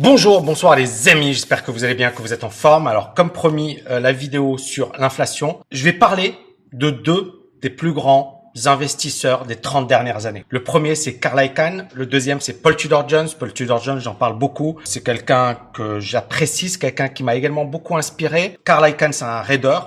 Bonjour, bonsoir les amis, j'espère que vous allez bien, que vous êtes en forme. Alors comme promis, euh, la vidéo sur l'inflation, je vais parler de deux des plus grands investisseurs des 30 dernières années. Le premier, c'est Carl Icahn. Le deuxième, c'est Paul Tudor Jones. Paul Tudor Jones, j'en parle beaucoup. C'est quelqu'un que j'apprécie, c'est quelqu'un qui m'a également beaucoup inspiré. Carl Icahn, c'est un raider.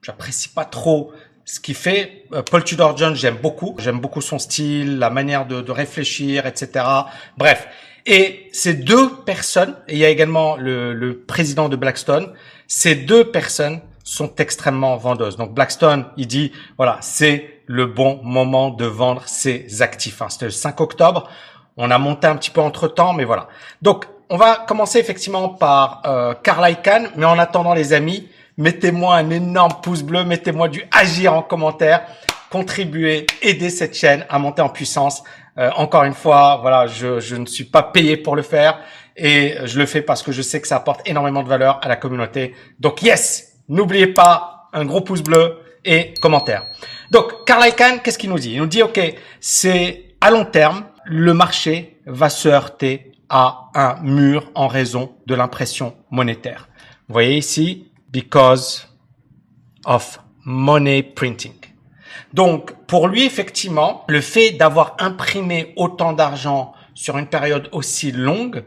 J'apprécie pas trop ce qu'il fait. Euh, Paul Tudor Jones, j'aime beaucoup. J'aime beaucoup son style, la manière de, de réfléchir, etc. Bref. Et ces deux personnes, et il y a également le, le président de Blackstone, ces deux personnes sont extrêmement vendeuses. Donc Blackstone, il dit, voilà, c'est le bon moment de vendre ses actifs. Hein. C'était le 5 octobre. On a monté un petit peu entre temps, mais voilà. Donc, on va commencer effectivement par euh, Carl Icahn, mais en attendant les amis, mettez-moi un énorme pouce bleu, mettez-moi du agir en commentaire, contribuez, aidez cette chaîne à monter en puissance. Euh, encore une fois, voilà, je, je ne suis pas payé pour le faire et je le fais parce que je sais que ça apporte énormément de valeur à la communauté. Donc yes, n'oubliez pas un gros pouce bleu et commentaire. Donc Carl Icahn, qu'est-ce qu'il nous dit? Il nous dit ok, c'est à long terme, le marché va se heurter à un mur en raison de l'impression monétaire. Vous voyez ici, because of money printing. Donc, pour lui, effectivement, le fait d'avoir imprimé autant d'argent sur une période aussi longue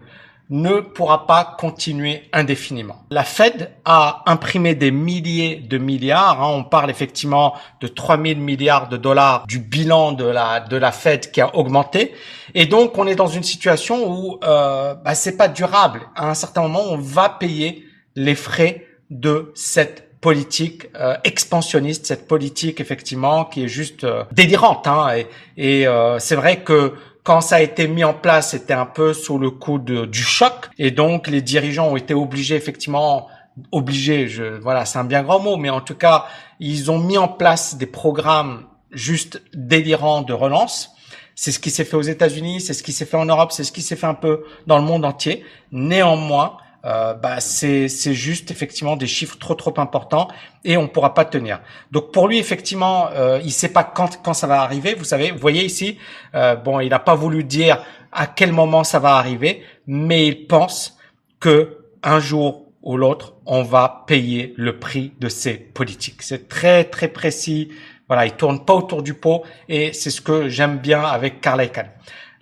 ne pourra pas continuer indéfiniment. La Fed a imprimé des milliers de milliards. Hein. on parle effectivement de 3000 milliards de dollars du bilan de la de la Fed qui a augmenté. Et donc, on est dans une situation où euh, bah, c'est pas durable. À un certain moment, on va payer les frais de cette politique euh, expansionniste, cette politique effectivement qui est juste euh, délirante. Hein, et, et euh, c'est vrai que quand ça a été mis en place, c'était un peu sous le coup de, du choc, et donc les dirigeants ont été obligés effectivement obligés, je, voilà, c'est un bien grand mot, mais en tout cas, ils ont mis en place des programmes juste délirants de relance. C'est ce qui s'est fait aux États-Unis, c'est ce qui s'est fait en Europe, c'est ce qui s'est fait un peu dans le monde entier. Néanmoins, euh, bah c'est juste effectivement des chiffres trop trop importants et on pourra pas tenir. Donc pour lui effectivement, euh, il sait pas quand quand ça va arriver. Vous savez, vous voyez ici, euh, bon, il n'a pas voulu dire à quel moment ça va arriver, mais il pense que un jour ou l'autre, on va payer le prix de ces politiques. C'est très très précis. Voilà, il tourne pas autour du pot et c'est ce que j'aime bien avec Carl Icahn.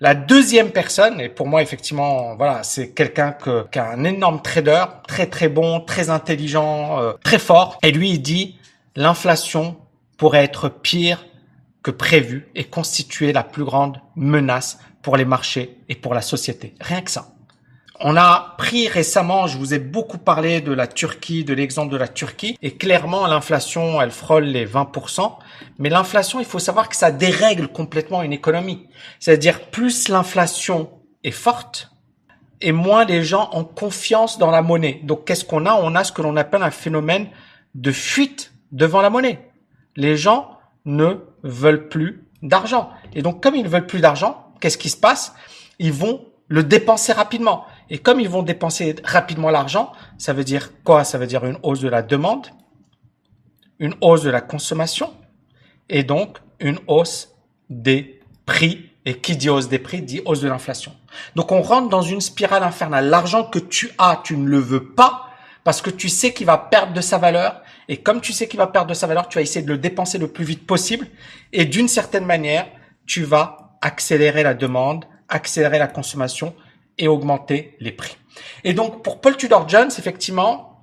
La deuxième personne, et pour moi effectivement, voilà, c'est quelqu'un que, qui un énorme trader, très très bon, très intelligent, euh, très fort. Et lui, il dit, l'inflation pourrait être pire que prévu et constituer la plus grande menace pour les marchés et pour la société. Rien que ça. On a pris récemment, je vous ai beaucoup parlé de la Turquie, de l'exemple de la Turquie, et clairement l'inflation, elle frôle les 20%, mais l'inflation, il faut savoir que ça dérègle complètement une économie. C'est-à-dire plus l'inflation est forte, et moins les gens ont confiance dans la monnaie. Donc qu'est-ce qu'on a? On a ce que l'on appelle un phénomène de fuite devant la monnaie. Les gens ne veulent plus d'argent. Et donc comme ils ne veulent plus d'argent, qu'est-ce qui se passe? Ils vont le dépenser rapidement. Et comme ils vont dépenser rapidement l'argent, ça veut dire quoi? Ça veut dire une hausse de la demande, une hausse de la consommation et donc une hausse des prix. Et qui dit hausse des prix dit hausse de l'inflation. Donc on rentre dans une spirale infernale. L'argent que tu as, tu ne le veux pas parce que tu sais qu'il va perdre de sa valeur. Et comme tu sais qu'il va perdre de sa valeur, tu vas essayer de le dépenser le plus vite possible. Et d'une certaine manière, tu vas accélérer la demande, accélérer la consommation et augmenter les prix. Et donc pour Paul Tudor Jones, effectivement,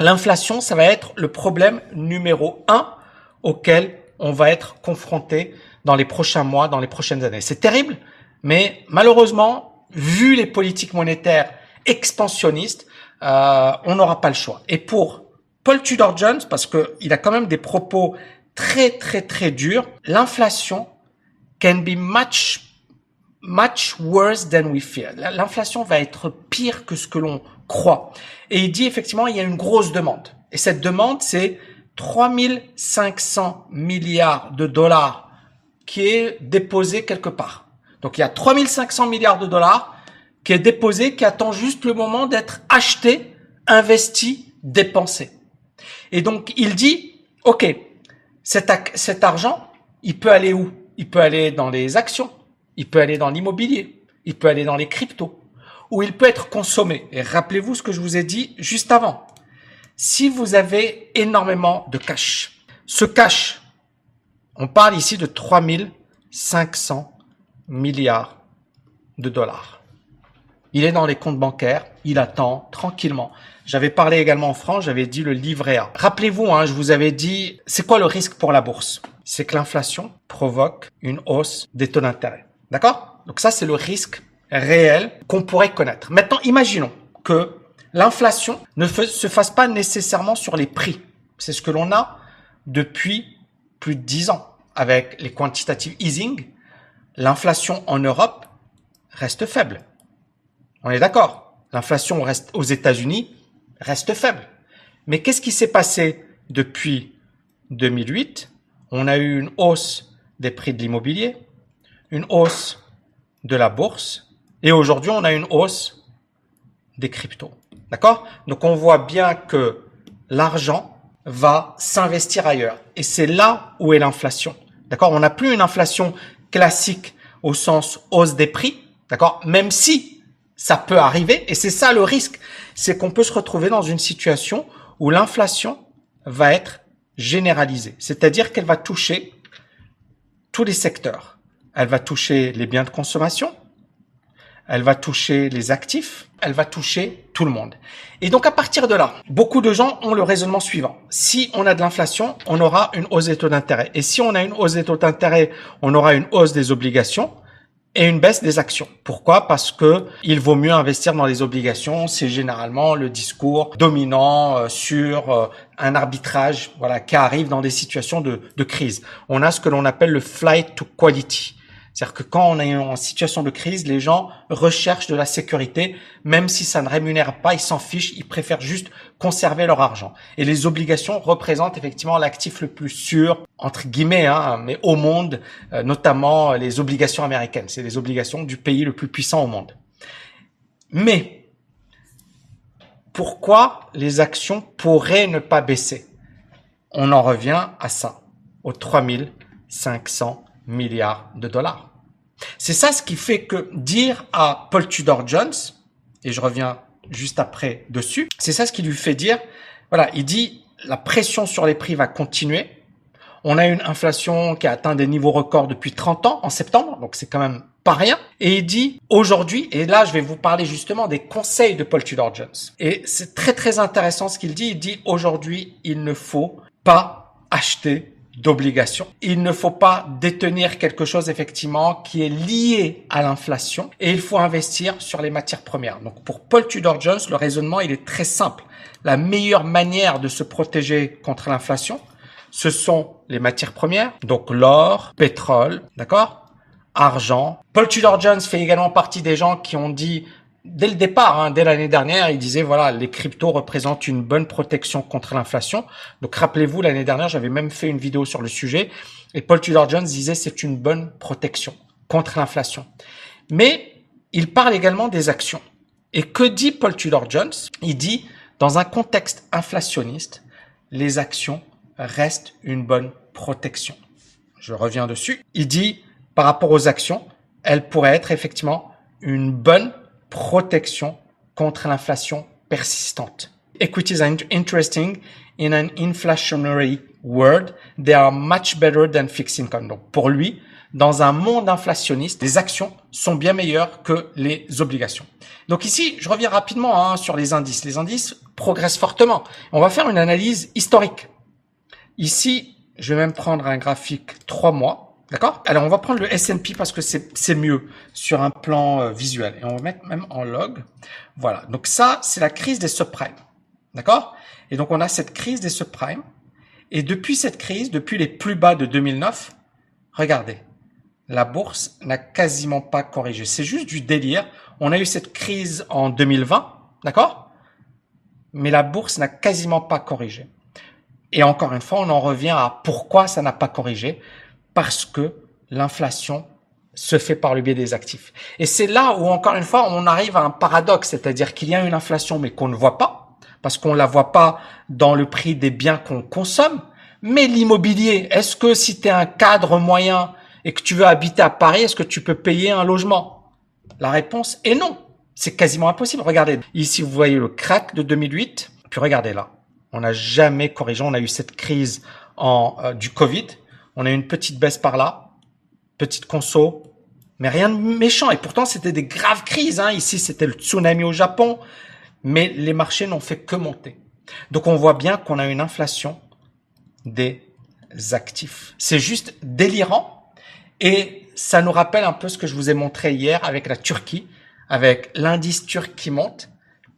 l'inflation, ça va être le problème numéro un auquel on va être confronté dans les prochains mois, dans les prochaines années. C'est terrible, mais malheureusement, vu les politiques monétaires expansionnistes, euh, on n'aura pas le choix. Et pour Paul Tudor Jones, parce que il a quand même des propos très très très durs, l'inflation can be much much worse than we fear. L'inflation va être pire que ce que l'on croit. Et il dit effectivement, il y a une grosse demande. Et cette demande, c'est 3500 milliards de dollars qui est déposé quelque part. Donc il y a 3500 milliards de dollars qui est déposé, qui attend juste le moment d'être acheté, investi, dépensé. Et donc il dit, OK, cet, cet argent, il peut aller où? Il peut aller dans les actions, il peut aller dans l'immobilier, il peut aller dans les cryptos, où il peut être consommé. Et rappelez-vous ce que je vous ai dit juste avant. Si vous avez énormément de cash, ce cash, on parle ici de 3500 milliards de dollars. Il est dans les comptes bancaires, il attend tranquillement. J'avais parlé également en France, j'avais dit le livret A. Rappelez-vous, hein, je vous avais dit, c'est quoi le risque pour la bourse? C'est que l'inflation provoque une hausse des taux d'intérêt. D'accord? Donc ça, c'est le risque réel qu'on pourrait connaître. Maintenant, imaginons que l'inflation ne se fasse pas nécessairement sur les prix. C'est ce que l'on a depuis plus de 10 ans avec les quantitative easing. L'inflation en Europe reste faible. On est d'accord? L'inflation reste aux États-Unis reste faible. Mais qu'est-ce qui s'est passé depuis 2008 On a eu une hausse des prix de l'immobilier, une hausse de la bourse, et aujourd'hui on a une hausse des cryptos. D'accord? Donc on voit bien que l'argent va s'investir ailleurs. Et c'est là où est l'inflation. D'accord? On n'a plus une inflation classique au sens hausse des prix. D'accord? Même si ça peut arriver, et c'est ça le risque, c'est qu'on peut se retrouver dans une situation où l'inflation va être généralisée. C'est-à-dire qu'elle va toucher tous les secteurs. Elle va toucher les biens de consommation, elle va toucher les actifs, elle va toucher tout le monde. Et donc à partir de là, beaucoup de gens ont le raisonnement suivant. Si on a de l'inflation, on aura une hausse des taux d'intérêt. Et si on a une hausse des taux d'intérêt, on aura une hausse des obligations et une baisse des actions. Pourquoi? Parce que il vaut mieux investir dans les obligations. C'est généralement le discours dominant euh, sur euh, un arbitrage, voilà, qui arrive dans des situations de, de crise. On a ce que l'on appelle le flight to quality. C'est-à-dire que quand on est en situation de crise, les gens recherchent de la sécurité, même si ça ne rémunère pas, ils s'en fichent, ils préfèrent juste conserver leur argent. Et les obligations représentent effectivement l'actif le plus sûr, entre guillemets, hein, mais au monde, euh, notamment les obligations américaines. C'est les obligations du pays le plus puissant au monde. Mais pourquoi les actions pourraient ne pas baisser? On en revient à ça, aux 3500 milliards de dollars. C'est ça ce qui fait que dire à Paul Tudor Jones, et je reviens juste après dessus, c'est ça ce qui lui fait dire, voilà, il dit la pression sur les prix va continuer. On a une inflation qui a atteint des niveaux records depuis 30 ans en septembre, donc c'est quand même pas rien. Et il dit aujourd'hui, et là je vais vous parler justement des conseils de Paul Tudor Jones. Et c'est très très intéressant ce qu'il dit. Il dit aujourd'hui il ne faut pas acheter d'obligations. Il ne faut pas détenir quelque chose effectivement qui est lié à l'inflation et il faut investir sur les matières premières. Donc pour Paul Tudor Jones, le raisonnement il est très simple. La meilleure manière de se protéger contre l'inflation, ce sont les matières premières, donc l'or, pétrole, d'accord? Argent. Paul Tudor Jones fait également partie des gens qui ont dit dès le départ, hein, dès l'année dernière, il disait voilà, les cryptos représentent une bonne protection contre l'inflation. Donc rappelez-vous, l'année dernière, j'avais même fait une vidéo sur le sujet et Paul Tudor Jones disait c'est une bonne protection contre l'inflation. Mais il parle également des actions. Et que dit Paul Tudor Jones? Il dit dans un contexte inflationniste, les actions restent une bonne protection. Je reviens dessus. Il dit par rapport aux actions, elles pourraient être effectivement une bonne protection contre l'inflation persistante. Equities are interesting in an inflationary world. They are much better than fixed income. Donc, pour lui, dans un monde inflationniste, les actions sont bien meilleures que les obligations. Donc ici, je reviens rapidement hein, sur les indices. Les indices progressent fortement. On va faire une analyse historique. Ici, je vais même prendre un graphique 3 mois. D'accord? Alors, on va prendre le S&P parce que c'est mieux sur un plan euh, visuel. Et on va mettre même en log. Voilà. Donc ça, c'est la crise des subprimes. D'accord? Et donc, on a cette crise des subprimes. Et depuis cette crise, depuis les plus bas de 2009, regardez, la bourse n'a quasiment pas corrigé. C'est juste du délire. On a eu cette crise en 2020, d'accord? Mais la bourse n'a quasiment pas corrigé. Et encore une fois, on en revient à pourquoi ça n'a pas corrigé parce que l'inflation se fait par le biais des actifs. Et c'est là où, encore une fois, on arrive à un paradoxe, c'est-à-dire qu'il y a une inflation, mais qu'on ne voit pas, parce qu'on la voit pas dans le prix des biens qu'on consomme. Mais l'immobilier, est-ce que si tu es un cadre moyen et que tu veux habiter à Paris, est-ce que tu peux payer un logement? La réponse est non. C'est quasiment impossible. Regardez, ici vous voyez le crack de 2008, puis regardez là. On n'a jamais corrigé, on a eu cette crise en euh, du Covid, on a eu une petite baisse par là, petite conso, mais rien de méchant. Et pourtant, c'était des graves crises. Hein. Ici, c'était le tsunami au Japon, mais les marchés n'ont fait que monter. Donc, on voit bien qu'on a une inflation des actifs. C'est juste délirant. Et ça nous rappelle un peu ce que je vous ai montré hier avec la Turquie, avec l'indice turc qui monte,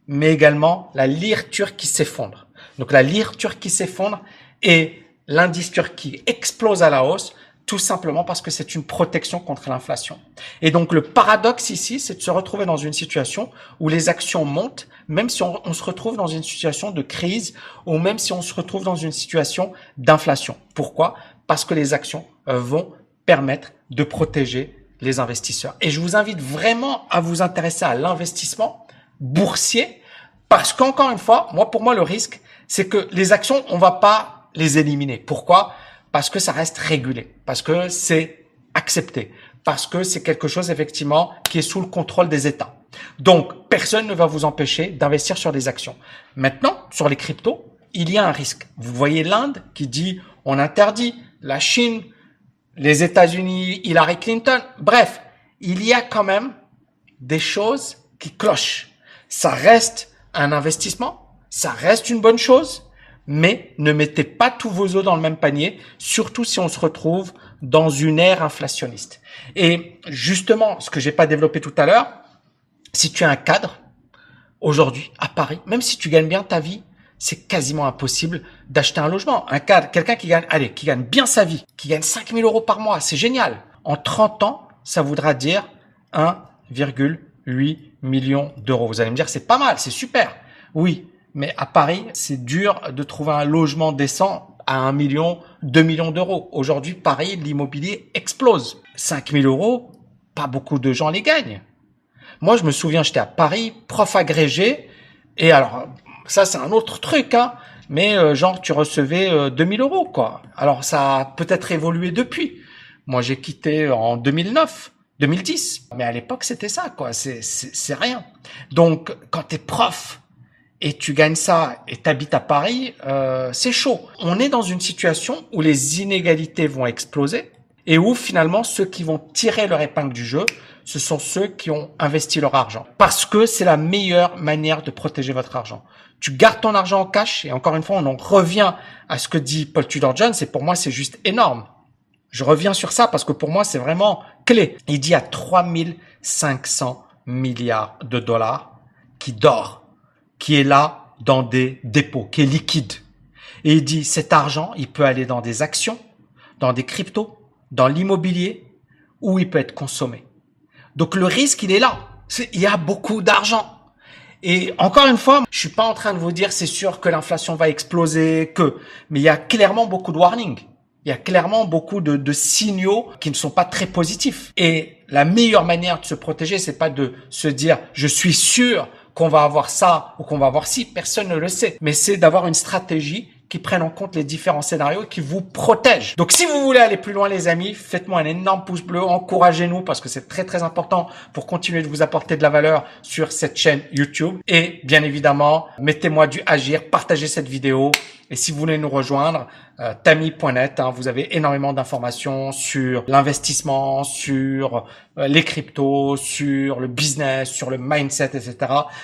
mais également la lire turque qui s'effondre. Donc la lire turque qui s'effondre et l'indice turc qui explose à la hausse, tout simplement parce que c'est une protection contre l'inflation. Et donc le paradoxe ici, c'est de se retrouver dans une situation où les actions montent, même si on, se retrouve dans une situation de crise ou même si on se retrouve dans une situation d'inflation. Pourquoi? Parce que les actions euh, vont permettre de protéger les investisseurs. Et je vous invite vraiment à vous intéresser à l'investissement boursier parce qu'encore une fois, moi pour moi le risque, c'est que les actions, on va pas les éliminer. Pourquoi? Parce que ça reste régulé, parce que c'est accepté, parce que c'est quelque chose effectivement qui est sous le contrôle des États. Donc, personne ne va vous empêcher d'investir sur des actions. Maintenant, sur les cryptos, il y a un risque. Vous voyez l'Inde qui dit on interdit, la Chine, les États-Unis, Hillary Clinton. Bref, il y a quand même des choses qui clochent. Ça reste un investissement, ça reste une bonne chose, mais ne mettez pas tous vos œufs dans le même panier, surtout si on se retrouve dans une ère inflationniste. Et justement, ce que j'ai pas développé tout à l'heure, si tu es un cadre, aujourd'hui, à Paris, même si tu gagnes bien ta vie, c'est quasiment impossible d'acheter un logement. Un cadre, quelqu'un qui gagne, allez, qui gagne bien sa vie, qui gagne 5000 euros par mois, c'est génial. En 30 ans, ça voudra dire 1,8 million d'euros. Vous allez me dire, c'est pas mal, c'est super. Oui, mais à Paris, c'est dur de trouver un logement décent à 1 million, 2 millions d'euros. Aujourd'hui, Paris, l'immobilier explose. 5 000 euros, pas beaucoup de gens les gagnent. Moi, je me souviens, j'étais à Paris, prof agrégé, et alors, ça, c'est un autre truc, hein, mais euh, genre, tu recevais euh, 2000 euros, quoi. Alors, ça a peut-être évolué depuis. Moi, j'ai quitté en 2009. 2010. Mais à l'époque, c'était ça, quoi. C'est, c'est, rien. Donc, quand t'es prof, et tu gagnes ça et t'habites à Paris, euh, c'est chaud. On est dans une situation où les inégalités vont exploser et où finalement ceux qui vont tirer leur épingle du jeu, ce sont ceux qui ont investi leur argent. Parce que c'est la meilleure manière de protéger votre argent. Tu gardes ton argent en cash et encore une fois, on en revient à ce que dit Paul Tudor Jones et pour moi, c'est juste énorme. Je reviens sur ça parce que pour moi, c'est vraiment clé. Il dit à 3500 milliards de dollars qui dort qui est là dans des dépôts, qui est liquide. Et il dit, cet argent, il peut aller dans des actions, dans des cryptos, dans l'immobilier, ou il peut être consommé. Donc le risque, il est là. il y a beaucoup d'argent. Et encore une fois, je suis pas en train de vous dire c'est sûr que l'inflation va exploser, que, mais il y a clairement beaucoup de warnings. Il y a clairement beaucoup de, de, signaux qui ne sont pas très positifs. Et la meilleure manière de se protéger, c'est pas de se dire je suis sûr qu'on va avoir ça ou qu'on va avoir ci, personne ne le sait. Mais c'est d'avoir une stratégie qui prenne en compte les différents scénarios et qui vous protège. Donc si vous voulez aller plus loin les amis, faites-moi un énorme pouce bleu, encouragez-nous parce que c'est très très important pour continuer de vous apporter de la valeur sur cette chaîne YouTube. Et bien évidemment, mettez-moi du agir, partagez cette vidéo et si vous voulez nous rejoindre, euh, tami.net, hein, vous avez énormément d'informations sur l'investissement, sur euh, les cryptos, sur le business, sur le mindset, etc.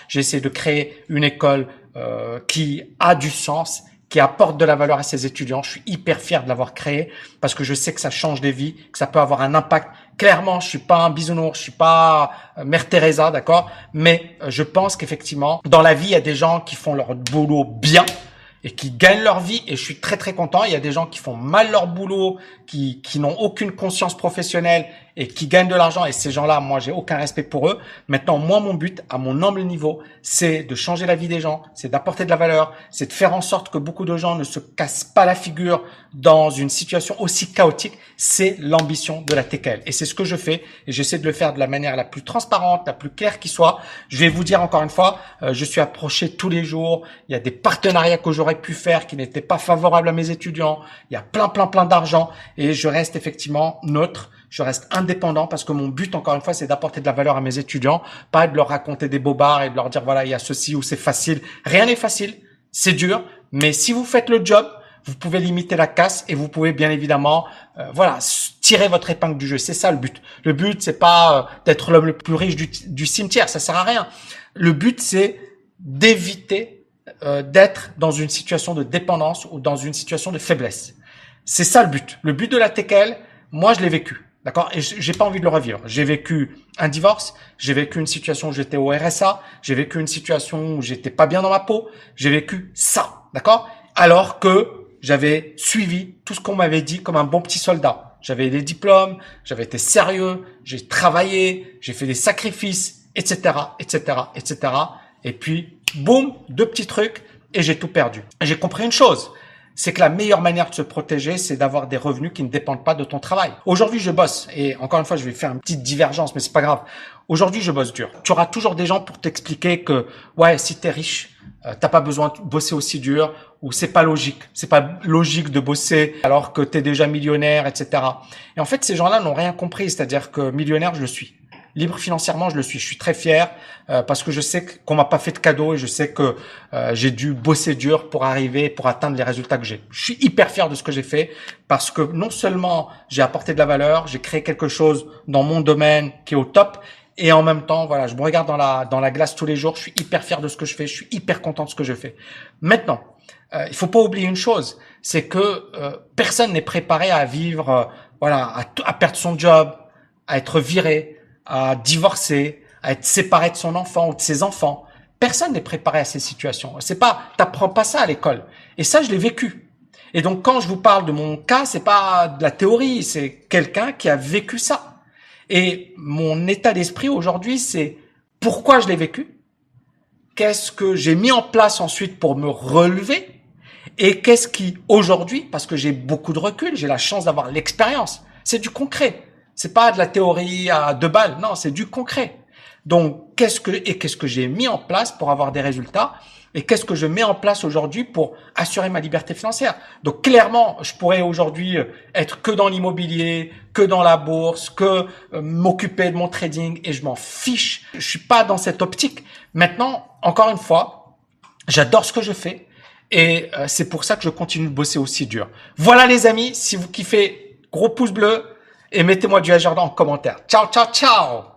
J'ai essayé de créer une école euh, qui a du sens qui apporte de la valeur à ses étudiants. Je suis hyper fier de l'avoir créé parce que je sais que ça change des vies, que ça peut avoir un impact. Clairement, je suis pas un bisounours, je suis pas Mère Teresa, d'accord, mais je pense qu'effectivement, dans la vie, il y a des gens qui font leur boulot bien, et qui gagnent leur vie et je suis très très content. Il y a des gens qui font mal leur boulot, qui, qui n'ont aucune conscience professionnelle et qui gagnent de l'argent et ces gens-là, moi, j'ai aucun respect pour eux. Maintenant, moi, mon but, à mon humble niveau, c'est de changer la vie des gens, c'est d'apporter de la valeur, c'est de faire en sorte que beaucoup de gens ne se cassent pas la figure dans une situation aussi chaotique. C'est l'ambition de la TKL et c'est ce que je fais et j'essaie de le faire de la manière la plus transparente, la plus claire qui soit. Je vais vous dire encore une fois, euh, je suis approché tous les jours. Il y a des partenariats que j'aurais pu faire qui n'étaient pas favorables à mes étudiants. Il y a plein, plein, plein d'argent et je reste effectivement neutre je reste indépendant parce que mon but, encore une fois, c'est d'apporter de la valeur à mes étudiants, pas de leur raconter des bobards et de leur dire, voilà, il y a ceci ou c'est facile. Rien n'est facile, c'est dur, mais si vous faites le job, vous pouvez limiter la casse et vous pouvez bien évidemment, euh, voilà, tirer votre épingle du jeu. C'est ça le but. Le but, c'est pas euh, d'être l'homme le plus riche du, du, cimetière, ça sert à rien. Le but, c'est d'éviter euh, d'être dans une situation de dépendance ou dans une situation de faiblesse. C'est ça le but. Le but de la TKL, moi, je l'ai vécu. D'accord? Et j'ai pas envie de le revivre. J'ai vécu un divorce, j'ai vécu une situation où j'étais au RSA, j'ai vécu une situation où j'étais pas bien dans ma peau, j'ai vécu ça. D'accord? Alors que j'avais suivi tout ce qu'on m'avait dit comme un bon petit soldat. J'avais des diplômes, j'avais été sérieux, j'ai travaillé, j'ai fait des sacrifices, etc., etc., etc. Et puis, boum, deux petits trucs et j'ai tout perdu. J'ai compris une chose c'est que la meilleure manière de se protéger, c'est d'avoir des revenus qui ne dépendent pas de ton travail. Aujourd'hui, je bosse et encore une fois, je vais faire une petite divergence, mais c'est pas grave. Aujourd'hui, je bosse dur. Tu auras toujours des gens pour t'expliquer que ouais, si t'es riche, euh, t'as pas besoin de bosser aussi dur ou c'est pas logique. C'est pas logique de bosser alors que t'es déjà millionnaire, etc. Et en fait, ces gens-là n'ont rien compris. C'est-à-dire que millionnaire, je le suis libre financièrement, je le suis. Je suis très fier euh, parce que je sais qu'on m'a pas fait de cadeau et je sais que euh, j'ai dû bosser dur pour arriver, pour atteindre les résultats que j'ai. Je suis hyper fier de ce que j'ai fait parce que non seulement j'ai apporté de la valeur, j'ai créé quelque chose dans mon domaine qui est au top et en même temps, voilà, je me regarde dans la dans la glace tous les jours. Je suis hyper fier de ce que je fais. Je suis hyper content de ce que je fais. Maintenant, euh, il faut pas oublier une chose, c'est que euh, personne n'est préparé à vivre, voilà, à, à perdre son job, à être viré, à divorcer, à être séparé de son enfant ou de ses enfants. Personne n'est préparé à ces situations. C'est pas, t'apprends pas ça à l'école. Et ça, je l'ai vécu. Et donc, quand je vous parle de mon cas, c'est pas de la théorie, c'est quelqu'un qui a vécu ça. Et mon état d'esprit aujourd'hui, c'est pourquoi je l'ai vécu, qu'est-ce que j'ai mis en place ensuite pour me relever, et qu'est-ce qui aujourd'hui, parce que j'ai beaucoup de recul, j'ai la chance d'avoir l'expérience, c'est du concret. C'est pas de la théorie à deux balles, non, c'est du concret. Donc, qu'est-ce que et qu'est-ce que j'ai mis en place pour avoir des résultats et qu'est-ce que je mets en place aujourd'hui pour assurer ma liberté financière? Donc clairement, je pourrais aujourd'hui euh, être que dans l'immobilier, que dans la bourse, que euh, m'occuper de mon trading et je m'en fiche. Je suis pas dans cette optique. Maintenant, encore une fois, j'adore ce que je fais et euh, c'est pour ça que je continue de bosser aussi dur. Voilà les amis, si vous kiffez, gros pouce bleu, et mettez-moi du agenda en commentaire. Ciao, ciao, ciao